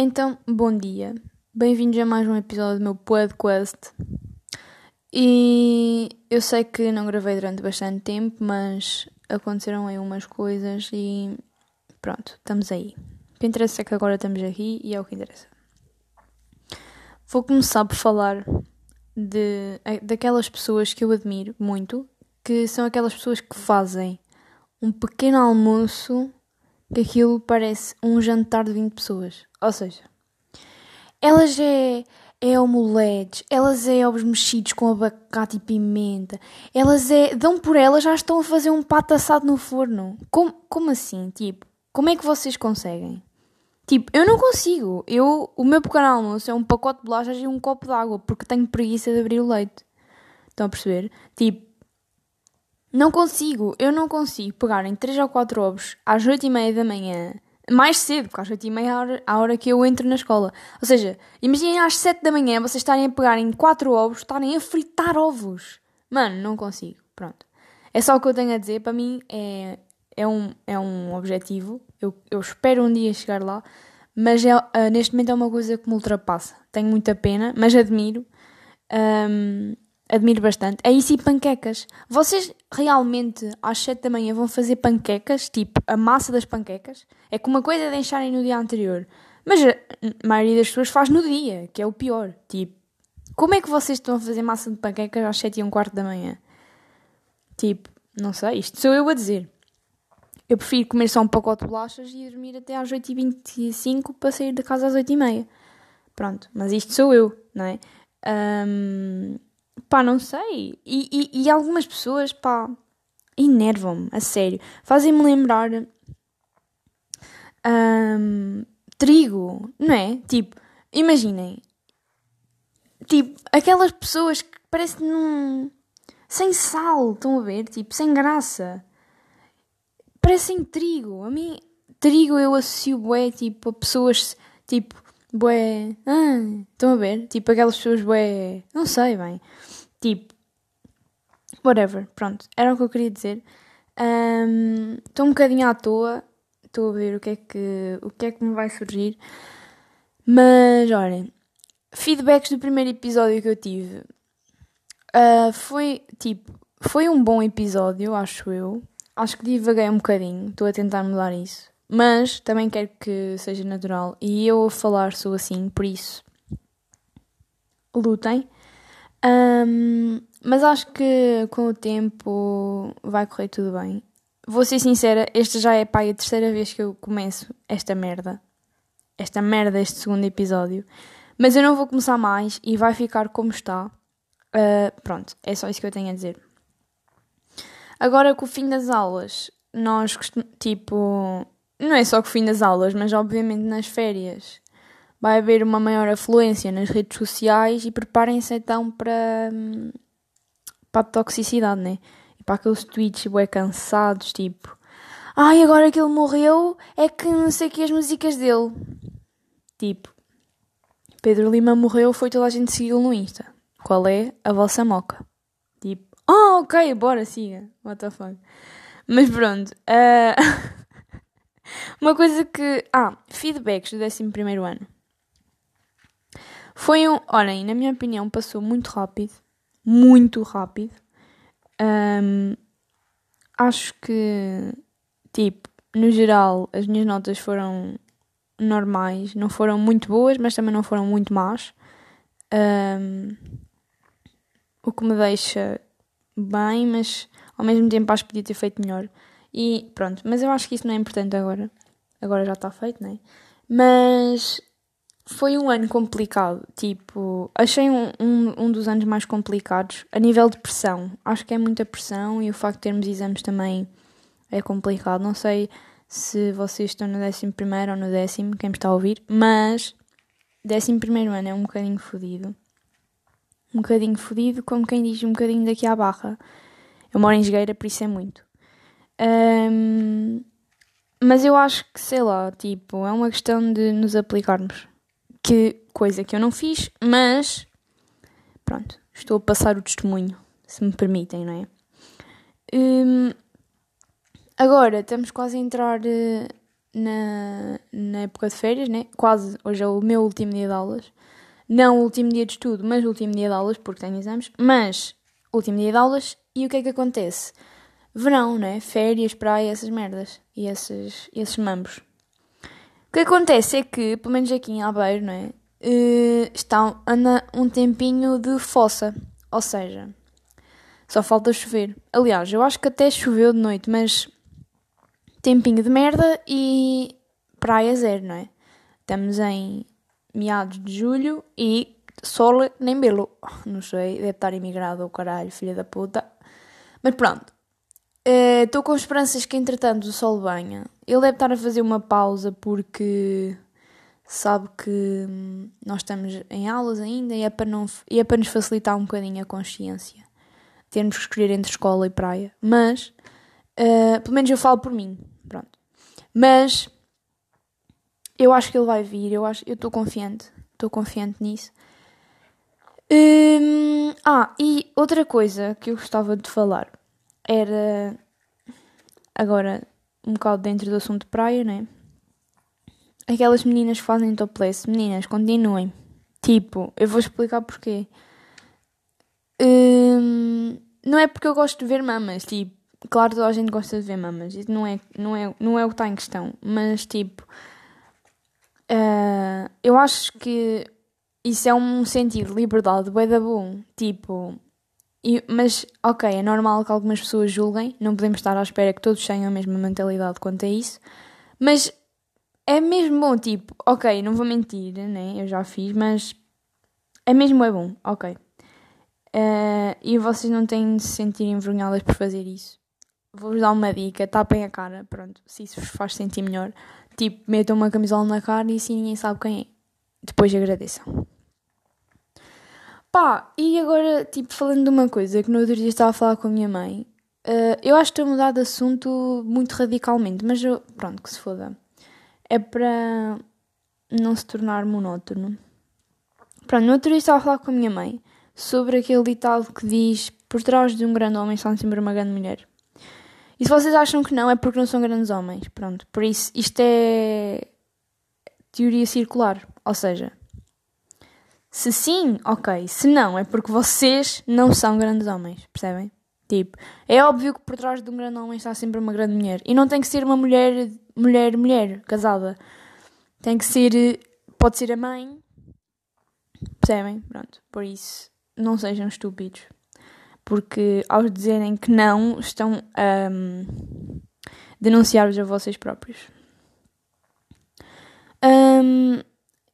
Então, bom dia. Bem-vindos a mais um episódio do meu podcast. E eu sei que não gravei durante bastante tempo, mas aconteceram aí umas coisas e pronto, estamos aí. O que interessa é que agora estamos aqui e é o que interessa. Vou começar por falar de, daquelas pessoas que eu admiro muito, que são aquelas pessoas que fazem um pequeno almoço que aquilo parece um jantar de 20 pessoas. Ou seja, elas é, é omeletes, elas é ovos mexidos com abacate e pimenta, elas é. dão por elas, já estão a fazer um pato assado no forno. Como, como assim? Tipo, como é que vocês conseguem? Tipo, eu não consigo. Eu, o meu pequeno almoço é um pacote de bolachas e um copo de água, porque tenho preguiça de abrir o leite. Estão a perceber? Tipo, não consigo, eu não consigo pegar em 3 ou 4 ovos às 8 e meia da manhã, mais cedo, porque às 8 e meia é a hora, a hora que eu entro na escola. Ou seja, imaginem às 7 da manhã vocês estarem a pegar em 4 ovos, estarem a fritar ovos. Mano, não consigo. Pronto. É só o que eu tenho a dizer. Para mim é, é, um, é um objetivo. Eu, eu espero um dia chegar lá. Mas é, uh, neste momento é uma coisa que me ultrapassa. Tenho muita pena, mas admiro. Um, admiro bastante. É isso e panquecas. Vocês realmente às 7 da manhã vão fazer panquecas? Tipo, a massa das panquecas? É que uma coisa é deixarem no dia anterior. Mas a maioria das pessoas faz no dia, que é o pior. Tipo, como é que vocês estão a fazer massa de panquecas às 7 e um quarto da manhã? Tipo, não sei, isto sou eu a dizer. Eu prefiro comer só um pacote de bolachas e dormir até às 8h25 para sair de casa às 8h30. Pronto, mas isto sou eu, não é? Um, Pá, não sei. E, e, e algumas pessoas, pá, enervam-me, a sério. Fazem-me lembrar. Um, trigo, não é? Tipo, imaginem. Tipo, aquelas pessoas que parecem num. sem sal, estão a ver? Tipo, sem graça. Parecem trigo. A mim, trigo eu associo bué, tipo, a pessoas, tipo, bué. Ah, estão a ver? Tipo, aquelas pessoas bué. Não sei bem. Tipo, whatever, pronto, era o que eu queria dizer. Estou um, um bocadinho à toa, estou a ver o que, é que, o que é que me vai surgir. Mas olhem, feedbacks do primeiro episódio que eu tive uh, foi tipo, foi um bom episódio, acho eu. Acho que divaguei um bocadinho, estou a tentar mudar isso. Mas também quero que seja natural. E eu a falar sou assim, por isso lutem. Um, mas acho que com o tempo vai correr tudo bem. Vou ser sincera, esta já é pá, a terceira vez que eu começo esta merda. Esta merda, este segundo episódio. Mas eu não vou começar mais e vai ficar como está. Uh, pronto, é só isso que eu tenho a dizer. Agora, com o fim das aulas, nós, tipo, não é só com o fim das aulas, mas obviamente nas férias, vai haver uma maior afluência nas redes sociais e preparem-se então para, para a toxicidade, né? E para aqueles tweets bué cansados, tipo Ai, agora que ele morreu é que não sei que as músicas dele. Tipo, Pedro Lima morreu, foi toda a gente seguiu no Insta. Qual é a vossa moca? Tipo, ah, oh, ok, bora, siga. What the fuck. Mas pronto. Uh... Uma coisa que. Ah, feedbacks do 11 ano. Foi um. Olhem, na minha opinião, passou muito rápido. Muito rápido. Um, acho que, tipo, no geral, as minhas notas foram normais. Não foram muito boas, mas também não foram muito más. Um, o que me deixa bem, mas ao mesmo tempo acho que podia ter feito melhor. E pronto, mas eu acho que isso não é importante agora. Agora já está feito, não é? Mas foi um ano complicado. Tipo, achei um, um, um, dos anos mais complicados a nível de pressão. Acho que é muita pressão e o facto de termos exames também é complicado. Não sei se vocês estão no 11 ou no décimo, quem me está a ouvir, mas 11 ano é um bocadinho fodido. Um bocadinho fodido, como quem diz, um bocadinho daqui à barra. Eu moro em Jogueira, por isso é muito. Um, mas eu acho que, sei lá, tipo, é uma questão de nos aplicarmos que coisa que eu não fiz, mas pronto, estou a passar o testemunho, se me permitem, não é? Hum, Agora estamos quase a entrar uh, na, na época de férias, né? Quase, hoje é o meu último dia de aulas. Não o último dia de estudo, mas o último dia de aulas, porque tenho exames. Mas, último dia de aulas, e o que é que acontece? Verão, né? Férias, praia, essas merdas. E esses, esses mambos. O que acontece é que, pelo menos aqui em Aveiro, né? Uh, está, anda um tempinho de fossa. Ou seja, só falta chover. Aliás, eu acho que até choveu de noite, mas tempinho de merda e praia zero, não é? Estamos em meados de julho e sol nem belo. Não sei, deve estar imigrado o caralho, filha da puta. Mas pronto. Estou uh, com esperanças que entretanto o sol venha. Ele deve estar a fazer uma pausa porque sabe que hum, nós estamos em aulas ainda e é para, não, e é para nos facilitar um bocadinho a consciência. Termos que escolher entre escola e praia. Mas, uh, pelo menos eu falo por mim. Pronto. Mas, eu acho que ele vai vir. Eu estou confiante. Estou confiante nisso. Hum, ah, e outra coisa que eu gostava de falar era. Agora, um bocado dentro do assunto de praia, né? Aquelas meninas que fazem topless, meninas, continuem. Tipo, eu vou explicar porquê. Hum, não é porque eu gosto de ver mamas, tipo, claro toda a gente gosta de ver mamas, isso não é, não é, não é o que está em questão, mas tipo, uh, eu acho que isso é um sentido de liberdade, bué da bom, tipo, e, mas ok, é normal que algumas pessoas julguem, não podemos estar à espera que todos tenham a mesma mentalidade quanto a isso, mas é mesmo bom, tipo, ok, não vou mentir, né? Eu já fiz, mas é mesmo é bom, ok. Uh, e vocês não têm de se sentir envergonhadas por fazer isso. Vou-vos dar uma dica, tapem a cara, pronto, se isso vos faz sentir melhor. Tipo, metam uma camisola na cara e assim ninguém sabe quem é. Depois agradeçam. Pá, e agora, tipo, falando de uma coisa que no outro dia estava a falar com a minha mãe, uh, eu acho que estou a mudar de assunto muito radicalmente, mas eu, pronto, que se foda é para não se tornar monótono. Pronto, no outro dia estava a falar com a minha mãe sobre aquele ditado que diz por trás de um grande homem está sempre uma grande mulher. E se vocês acham que não, é porque não são grandes homens. Pronto, por isso isto é teoria circular. Ou seja, se sim, ok. Se não, é porque vocês não são grandes homens. Percebem? Tipo, é óbvio que por trás de um grande homem está sempre uma grande mulher. E não tem que ser uma mulher, mulher, mulher, casada. Tem que ser, pode ser a mãe. Percebem? Pronto. Por isso, não sejam estúpidos. Porque ao dizerem que não, estão a um, denunciar-vos a vocês próprios. Um,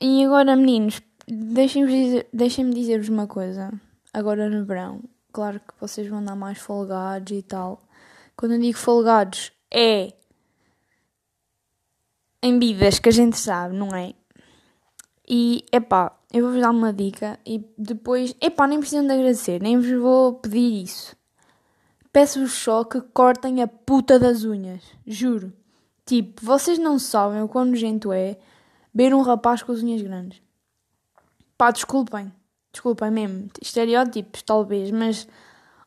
e agora, meninos, deixem-me dizer, deixem dizer-vos uma coisa. Agora no verão, claro que vocês vão andar mais folgados e tal. Quando eu digo folgados, é em vidas que a gente sabe, não é? E, epá, eu vou-vos dar uma dica e depois, epá, nem precisam de agradecer, nem vos vou pedir isso. Peço-vos só que cortem a puta das unhas, juro. Tipo, vocês não sabem o quão nojento é ver um rapaz com as unhas grandes. Pá, desculpem. Desculpem mesmo, estereótipos talvez, mas.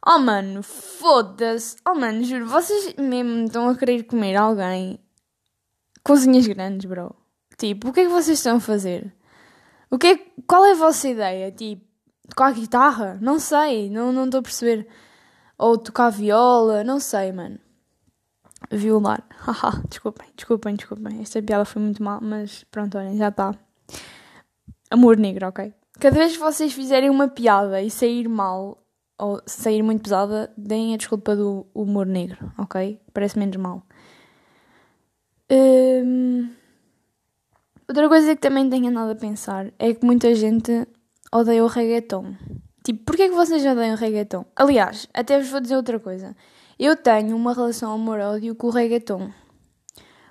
Oh mano, foda-se. Oh mano, juro, vocês mesmo estão a querer comer alguém cozinhas grandes, bro. Tipo, o que é que vocês estão a fazer? O que é, qual é a vossa ideia? Tipo, tocar guitarra? Não sei, não estou não a perceber. Ou tocar viola? Não sei, mano. Violar. Haha, desculpem, desculpem, desculpem. Esta piada foi muito mal, mas pronto, olhem, já está. Amor negro, ok? Cada vez que vocês fizerem uma piada e sair mal, ou sair muito pesada, deem a desculpa do humor negro, ok? Parece menos mal. Hum... Outra coisa que também tenho andado a pensar é que muita gente odeia o reggaeton. Tipo, porquê que vocês odeiam o reggaeton? Aliás, até vos vou dizer outra coisa. Eu tenho uma relação amor-ódio com o reggaeton.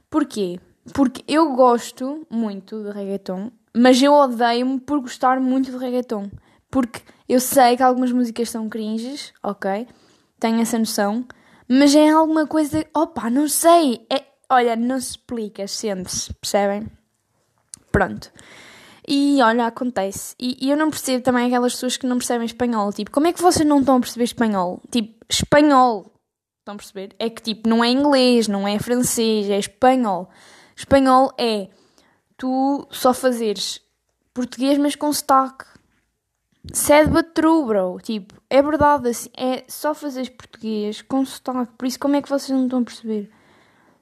Porquê? Porque eu gosto muito de reggaeton, mas eu odeio-me por gostar muito de reggaeton. Porque eu sei que algumas músicas são cringes, ok? Tenho essa noção. Mas é alguma coisa. Opa, não sei. É, olha, não se explica, sente-se, percebem? Pronto. E olha, acontece. E, e, eu não percebo também aquelas pessoas que não percebem espanhol. Tipo, como é que vocês não estão a perceber espanhol? Tipo, espanhol. Estão a perceber? É que tipo, não é inglês, não é francês, é espanhol. Espanhol é tu só fazeres português, mas com sotaque. Sad but true, bro. Tipo, é verdade, assim, é só fazeres português com sotaque. Por isso, como é que vocês não estão a perceber?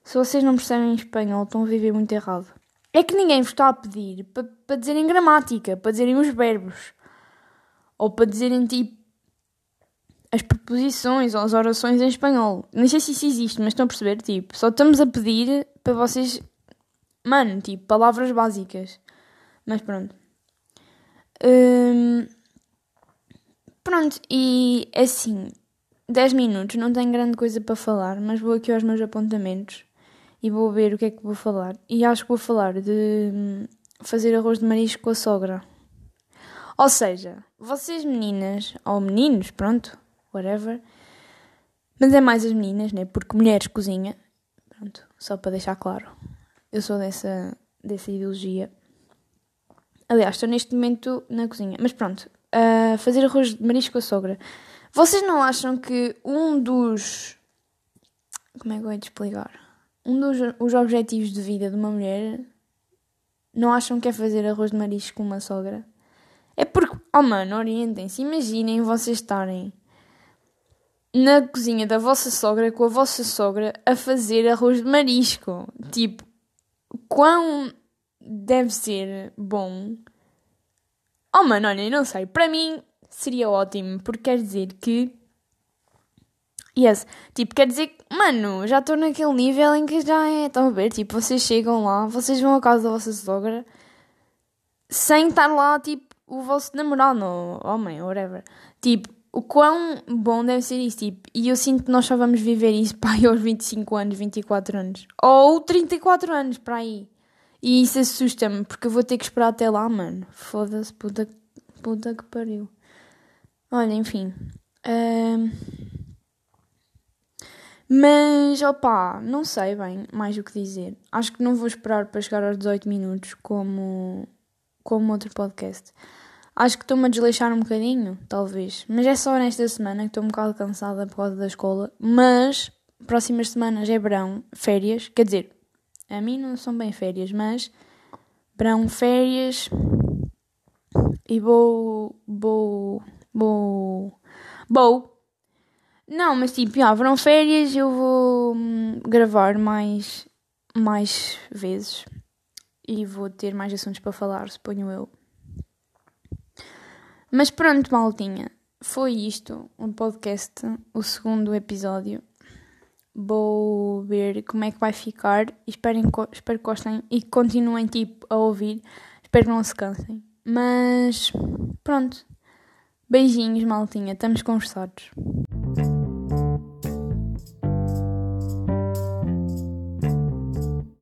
Se vocês não percebem espanhol, estão a viver muito errado. É que ninguém vos está a pedir para, para dizerem gramática, para dizerem os verbos. Ou para dizerem, tipo, as preposições ou as orações em espanhol. Não sei se isso existe, mas estão a perceber? Tipo, só estamos a pedir para vocês. Mano, tipo, palavras básicas. Mas pronto. Hum, pronto, e assim, 10 minutos, não tenho grande coisa para falar, mas vou aqui aos meus apontamentos e vou ver o que é que vou falar. E acho que vou falar de hum, fazer arroz de marisco com a sogra. Ou seja, vocês meninas, ou meninos, pronto, whatever, mas é mais as meninas, né? Porque mulheres cozinha, pronto, só para deixar claro. Eu sou dessa, dessa ideologia. Aliás, estou neste momento na cozinha. Mas pronto, uh, fazer arroz de marisco com a sogra. Vocês não acham que um dos. Como é que eu ia explicar? Um dos os objetivos de vida de uma mulher. Não acham que é fazer arroz de marisco com uma sogra? É porque, oh mano, orientem-se. Imaginem vocês estarem na cozinha da vossa sogra com a vossa sogra a fazer arroz de marisco. Tipo, quão deve ser bom. Oh, mano, olha, não sei. Para mim seria ótimo, porque quer dizer que. Yes, tipo, quer dizer que, mano, já estou naquele nível em que já é. Estão a ver? Tipo, vocês chegam lá, vocês vão à casa da vossa sogra sem estar lá, tipo, o vosso namorado, ou homem, whatever. Tipo, o quão bom deve ser isso, tipo, e eu sinto que nós só vamos viver isso para aí aos 25 anos, 24 anos, ou 34 anos, para aí. E isso assusta-me, porque eu vou ter que esperar até lá, mano. Foda-se, puta, puta que pariu. Olha, enfim. Mas, opá, não sei bem mais o que dizer. Acho que não vou esperar para chegar aos 18 minutos como, como outro podcast. Acho que estou-me a desleixar um bocadinho, talvez. Mas é só nesta semana que estou um bocado cansada por causa da escola. Mas, próximas semanas é verão, férias. Quer dizer, a mim não são bem férias, mas verão férias e vou. vou. vou. vou. Não, mas tipo, já, verão férias eu vou hum, gravar mais. mais vezes e vou ter mais assuntos para falar, suponho eu. Mas pronto, maltinha, foi isto, o podcast, o segundo episódio vou ver como é que vai ficar. Esperem, espero que gostem e continuem tipo, a ouvir. Espero que não se cansem. Mas pronto. Beijinhos, maltinha. Estamos conversados.